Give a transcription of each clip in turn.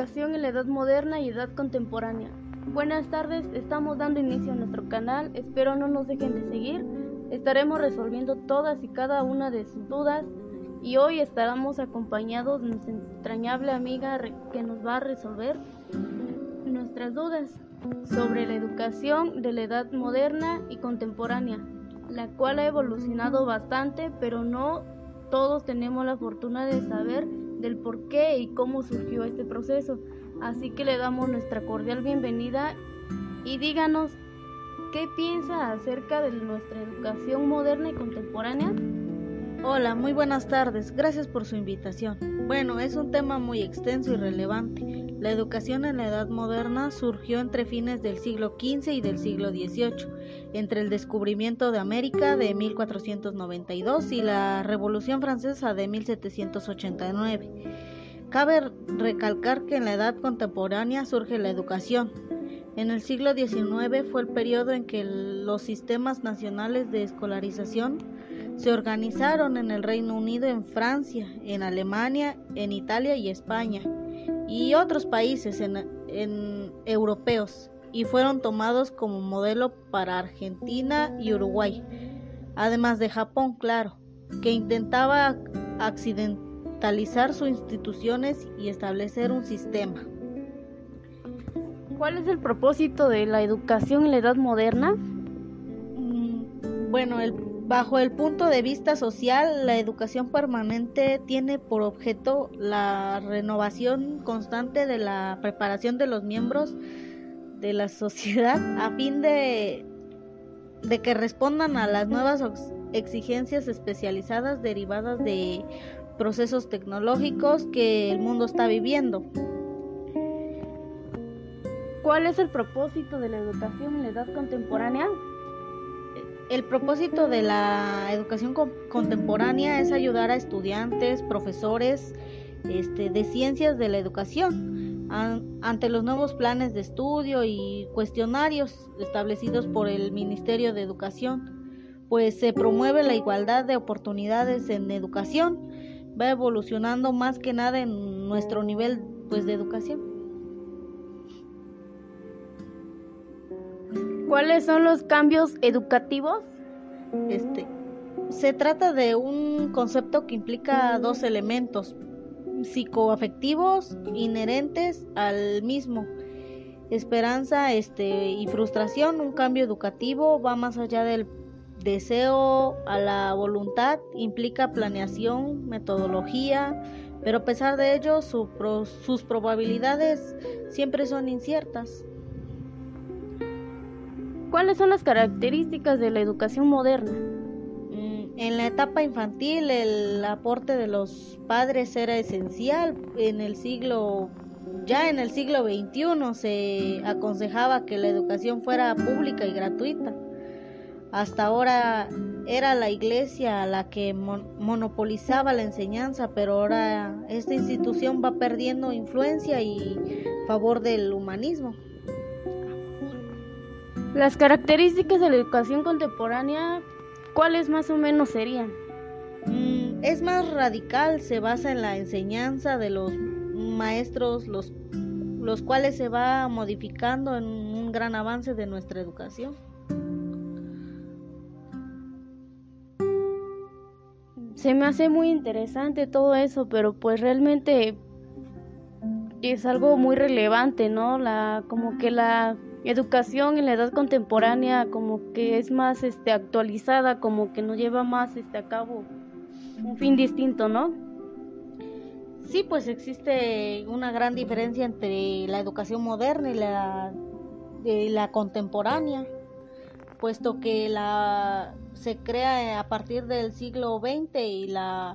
en la edad moderna y edad contemporánea. Buenas tardes, estamos dando inicio a nuestro canal, espero no nos dejen de seguir. Estaremos resolviendo todas y cada una de sus dudas y hoy estaremos acompañados de nuestra entrañable amiga que nos va a resolver nuestras dudas sobre la educación de la edad moderna y contemporánea, la cual ha evolucionado bastante, pero no todos tenemos la fortuna de saber del por qué y cómo surgió este proceso. Así que le damos nuestra cordial bienvenida y díganos qué piensa acerca de nuestra educación moderna y contemporánea. Hola, muy buenas tardes. Gracias por su invitación. Bueno, es un tema muy extenso y relevante. La educación en la edad moderna surgió entre fines del siglo XV y del siglo XVIII, entre el descubrimiento de América de 1492 y la Revolución Francesa de 1789. Cabe recalcar que en la edad contemporánea surge la educación. En el siglo XIX fue el periodo en que los sistemas nacionales de escolarización se organizaron en el Reino Unido, en Francia, en Alemania, en Italia y España y otros países en, europeos y fueron tomados como modelo para Argentina y Uruguay, además de Japón, claro, que intentaba accidentalizar sus instituciones y establecer un sistema. ¿Cuál es el propósito de la educación en la edad moderna? Mm, bueno, el Bajo el punto de vista social, la educación permanente tiene por objeto la renovación constante de la preparación de los miembros de la sociedad a fin de, de que respondan a las nuevas exigencias especializadas derivadas de procesos tecnológicos que el mundo está viviendo. ¿Cuál es el propósito de la educación en la edad contemporánea? El propósito de la educación contemporánea es ayudar a estudiantes, profesores este, de ciencias de la educación ante los nuevos planes de estudio y cuestionarios establecidos por el Ministerio de Educación, pues se promueve la igualdad de oportunidades en educación, va evolucionando más que nada en nuestro nivel pues, de educación. ¿Cuáles son los cambios educativos? Este, se trata de un concepto que implica dos elementos psicoafectivos inherentes al mismo. Esperanza este, y frustración, un cambio educativo va más allá del deseo a la voluntad, implica planeación, metodología, pero a pesar de ello sus probabilidades siempre son inciertas. ¿Cuáles son las características de la educación moderna? Mm, en la etapa infantil el aporte de los padres era esencial. En el siglo ya en el siglo XXI se aconsejaba que la educación fuera pública y gratuita. Hasta ahora era la iglesia la que monopolizaba la enseñanza, pero ahora esta institución va perdiendo influencia y favor del humanismo. Las características de la educación contemporánea, ¿cuáles más o menos serían? Mm, es más radical, se basa en la enseñanza de los maestros, los, los cuales se va modificando en un gran avance de nuestra educación. Se me hace muy interesante todo eso, pero pues realmente es algo muy relevante, ¿no? La como que la educación en la edad contemporánea como que es más este actualizada, como que nos lleva más este a cabo un fin distinto, ¿no? Sí, pues existe una gran diferencia entre la educación moderna y la, la contemporánea, puesto que la se crea a partir del siglo XX y la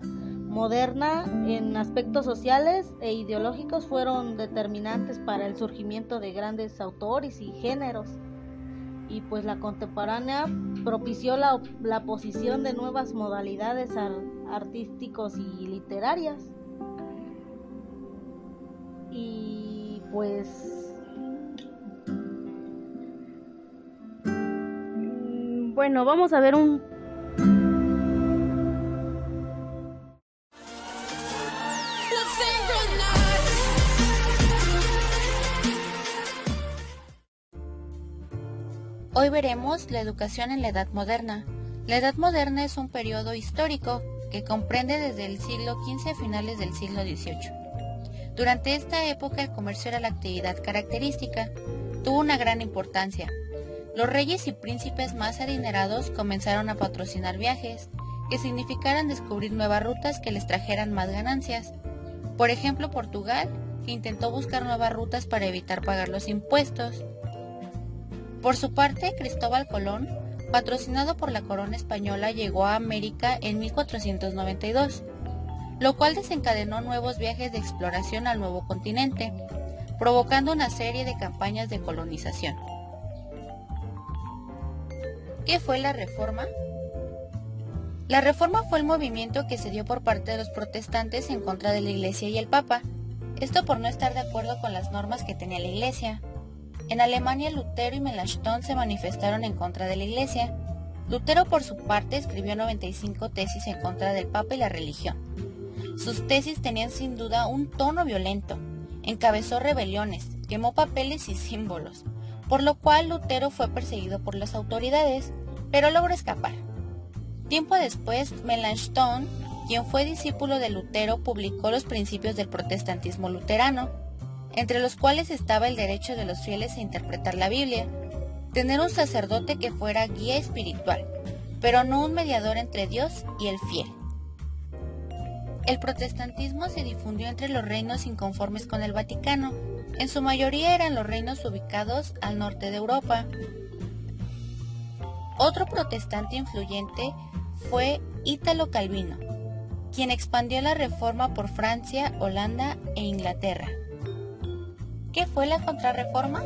moderna en aspectos sociales e ideológicos fueron determinantes para el surgimiento de grandes autores y géneros. Y pues la contemporánea propició la, la posición de nuevas modalidades artísticos y literarias. Y pues... Bueno, vamos a ver un Hoy veremos la educación en la Edad Moderna. La Edad Moderna es un periodo histórico que comprende desde el siglo XV a finales del siglo XVIII. Durante esta época el comercio era la actividad característica, tuvo una gran importancia. Los reyes y príncipes más adinerados comenzaron a patrocinar viajes que significaran descubrir nuevas rutas que les trajeran más ganancias. Por ejemplo, Portugal, que intentó buscar nuevas rutas para evitar pagar los impuestos. Por su parte, Cristóbal Colón, patrocinado por la corona española, llegó a América en 1492, lo cual desencadenó nuevos viajes de exploración al nuevo continente, provocando una serie de campañas de colonización. ¿Qué fue la Reforma? La Reforma fue el movimiento que se dio por parte de los protestantes en contra de la Iglesia y el Papa, esto por no estar de acuerdo con las normas que tenía la Iglesia. En Alemania Lutero y Melanchthon se manifestaron en contra de la Iglesia. Lutero por su parte escribió 95 tesis en contra del Papa y la religión. Sus tesis tenían sin duda un tono violento, encabezó rebeliones, quemó papeles y símbolos, por lo cual Lutero fue perseguido por las autoridades, pero logró escapar. Tiempo después, Melanchthon, quien fue discípulo de Lutero, publicó los principios del protestantismo luterano, entre los cuales estaba el derecho de los fieles a interpretar la Biblia, tener un sacerdote que fuera guía espiritual, pero no un mediador entre Dios y el fiel. El protestantismo se difundió entre los reinos inconformes con el Vaticano, en su mayoría eran los reinos ubicados al norte de Europa. Otro protestante influyente fue Ítalo Calvino, quien expandió la reforma por Francia, Holanda e Inglaterra. ¿Qué fue la contrarreforma?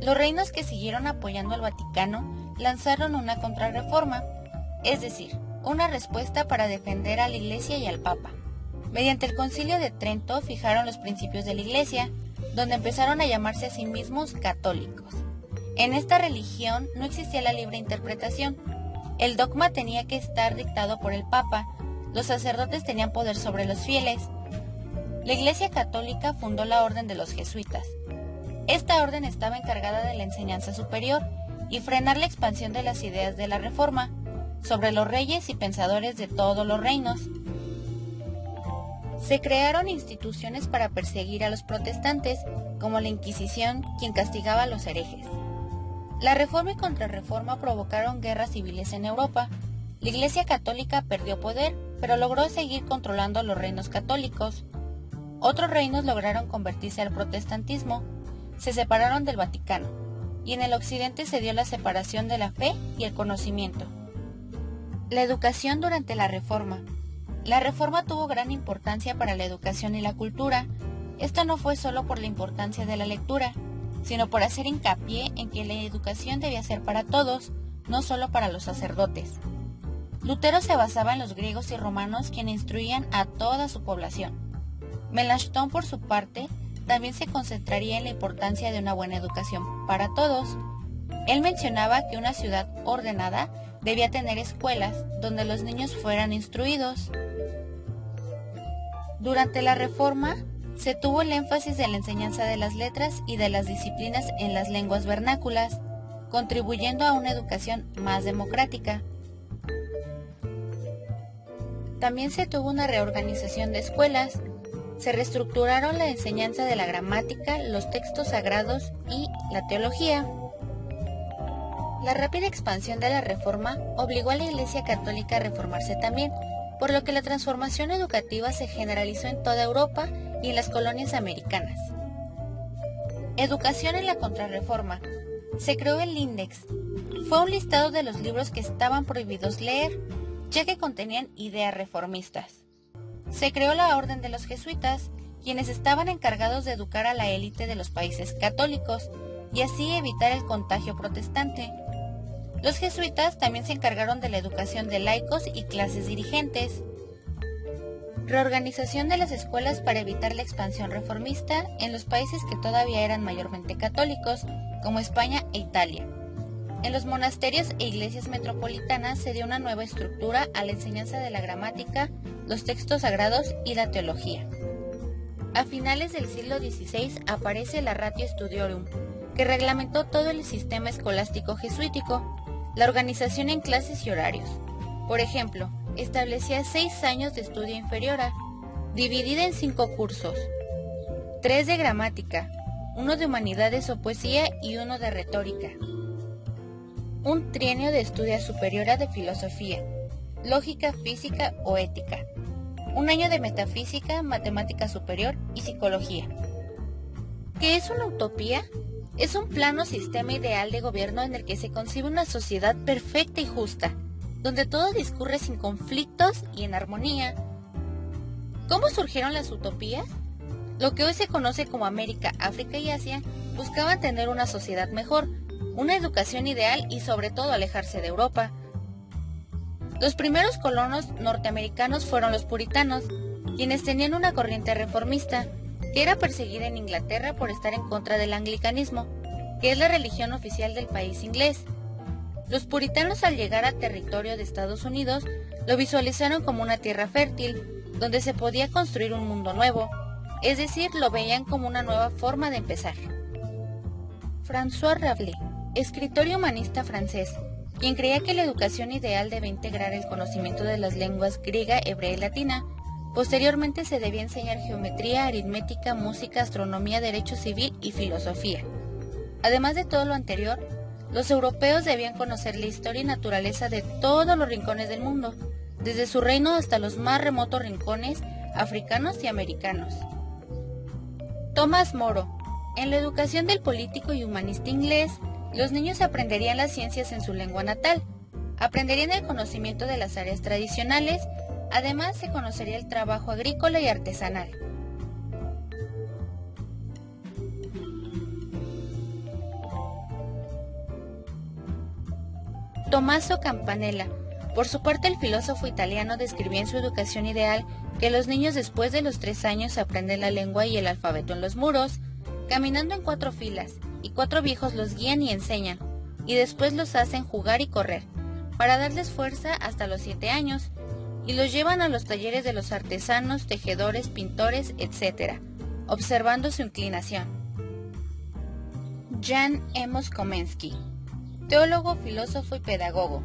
Los reinos que siguieron apoyando al Vaticano lanzaron una contrarreforma, es decir, una respuesta para defender a la Iglesia y al Papa. Mediante el Concilio de Trento fijaron los principios de la Iglesia, donde empezaron a llamarse a sí mismos católicos. En esta religión no existía la libre interpretación, el dogma tenía que estar dictado por el Papa, los sacerdotes tenían poder sobre los fieles. La Iglesia Católica fundó la Orden de los Jesuitas. Esta orden estaba encargada de la enseñanza superior y frenar la expansión de las ideas de la Reforma sobre los reyes y pensadores de todos los reinos. Se crearon instituciones para perseguir a los protestantes, como la Inquisición, quien castigaba a los herejes. La reforma y contrarreforma provocaron guerras civiles en Europa. La Iglesia Católica perdió poder, pero logró seguir controlando los reinos católicos. Otros reinos lograron convertirse al protestantismo, se separaron del Vaticano, y en el occidente se dio la separación de la fe y el conocimiento. La educación durante la Reforma. La Reforma tuvo gran importancia para la educación y la cultura. Esto no fue solo por la importancia de la lectura, sino por hacer hincapié en que la educación debía ser para todos, no solo para los sacerdotes. Lutero se basaba en los griegos y romanos quienes instruían a toda su población. Melanchthon, por su parte, también se concentraría en la importancia de una buena educación para todos. Él mencionaba que una ciudad ordenada debía tener escuelas donde los niños fueran instruidos. Durante la Reforma, se tuvo el énfasis en la enseñanza de las letras y de las disciplinas en las lenguas vernáculas, contribuyendo a una educación más democrática. También se tuvo una reorganización de escuelas, se reestructuraron la enseñanza de la gramática, los textos sagrados y la teología. La rápida expansión de la reforma obligó a la Iglesia Católica a reformarse también, por lo que la transformación educativa se generalizó en toda Europa y en las colonias americanas. Educación en la Contrarreforma. Se creó el INDEX. Fue un listado de los libros que estaban prohibidos leer, ya que contenían ideas reformistas. Se creó la Orden de los Jesuitas, quienes estaban encargados de educar a la élite de los países católicos y así evitar el contagio protestante. Los jesuitas también se encargaron de la educación de laicos y clases dirigentes. Reorganización de las escuelas para evitar la expansión reformista en los países que todavía eran mayormente católicos, como España e Italia. En los monasterios e iglesias metropolitanas se dio una nueva estructura a la enseñanza de la gramática, los textos sagrados y la teología. A finales del siglo XVI aparece la Ratio Studiorum, que reglamentó todo el sistema escolástico jesuítico, la organización en clases y horarios. Por ejemplo, establecía seis años de estudio inferior dividida en cinco cursos, tres de gramática, uno de humanidades o poesía y uno de retórica, un trienio de estudio superior de filosofía, lógica, física o ética, un año de metafísica, matemática superior y psicología. ¿Qué es una utopía? Es un plano sistema ideal de gobierno en el que se concibe una sociedad perfecta y justa, donde todo discurre sin conflictos y en armonía. ¿Cómo surgieron las utopías? Lo que hoy se conoce como América, África y Asia buscaban tener una sociedad mejor, una educación ideal y sobre todo alejarse de Europa. Los primeros colonos norteamericanos fueron los puritanos, quienes tenían una corriente reformista, que era perseguida en Inglaterra por estar en contra del anglicanismo, que es la religión oficial del país inglés. Los puritanos al llegar al territorio de Estados Unidos lo visualizaron como una tierra fértil, donde se podía construir un mundo nuevo, es decir, lo veían como una nueva forma de empezar. François Rabelais, escritor y humanista francés, quien creía que la educación ideal debe integrar el conocimiento de las lenguas griega, hebrea y latina, posteriormente se debía enseñar geometría, aritmética, música, astronomía, derecho civil y filosofía. Además de todo lo anterior, los europeos debían conocer la historia y naturaleza de todos los rincones del mundo, desde su reino hasta los más remotos rincones africanos y americanos. Tomás Moro. En la educación del político y humanista inglés, los niños aprenderían las ciencias en su lengua natal, aprenderían el conocimiento de las áreas tradicionales, además se conocería el trabajo agrícola y artesanal. Tommaso Campanella. Por su parte, el filósofo italiano describió en su educación ideal que los niños después de los tres años aprenden la lengua y el alfabeto en los muros, caminando en cuatro filas, y cuatro viejos los guían y enseñan, y después los hacen jugar y correr, para darles fuerza hasta los siete años, y los llevan a los talleres de los artesanos, tejedores, pintores, etc., observando su inclinación. Jan Emos Komensky, teólogo, filósofo y pedagogo,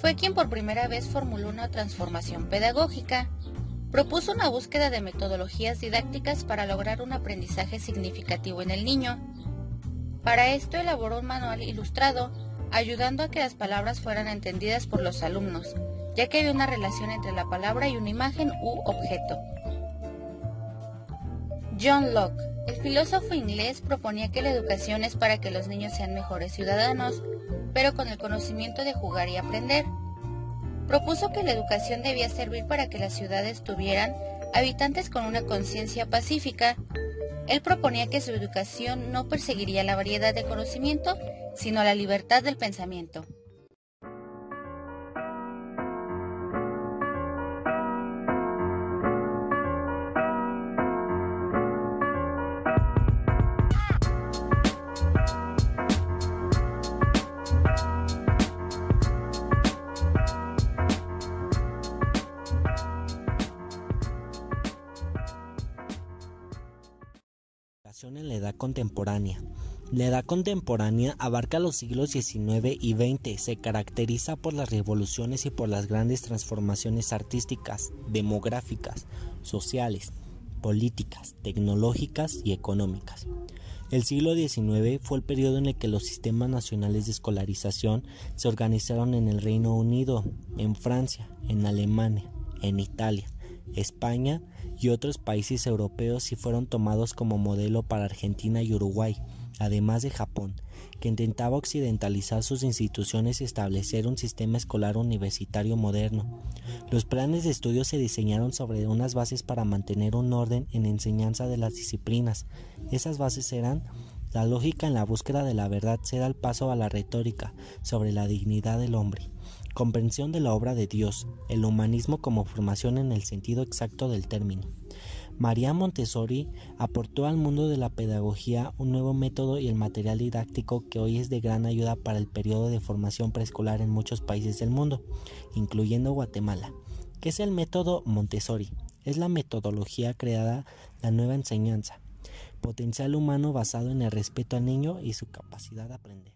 fue quien por primera vez formuló una transformación pedagógica propuso una búsqueda de metodologías didácticas para lograr un aprendizaje significativo en el niño. Para esto elaboró un manual ilustrado, ayudando a que las palabras fueran entendidas por los alumnos, ya que había una relación entre la palabra y una imagen u objeto. John Locke, el filósofo inglés, proponía que la educación es para que los niños sean mejores ciudadanos, pero con el conocimiento de jugar y aprender propuso que la educación debía servir para que las ciudades tuvieran habitantes con una conciencia pacífica. Él proponía que su educación no perseguiría la variedad de conocimiento, sino la libertad del pensamiento. En la edad contemporánea. La edad contemporánea abarca los siglos XIX y XX, se caracteriza por las revoluciones y por las grandes transformaciones artísticas, demográficas, sociales, políticas, tecnológicas y económicas. El siglo XIX fue el periodo en el que los sistemas nacionales de escolarización se organizaron en el Reino Unido, en Francia, en Alemania, en Italia, España y otros países europeos y fueron tomados como modelo para Argentina y Uruguay, además de Japón, que intentaba occidentalizar sus instituciones y establecer un sistema escolar universitario moderno. Los planes de estudio se diseñaron sobre unas bases para mantener un orden en enseñanza de las disciplinas. Esas bases eran la lógica en la búsqueda de la verdad se da el paso a la retórica sobre la dignidad del hombre, comprensión de la obra de Dios, el humanismo como formación en el sentido exacto del término. María Montessori aportó al mundo de la pedagogía un nuevo método y el material didáctico que hoy es de gran ayuda para el periodo de formación preescolar en muchos países del mundo, incluyendo Guatemala. ¿Qué es el método Montessori? Es la metodología creada la nueva enseñanza potencial humano basado en el respeto al niño y su capacidad de aprender.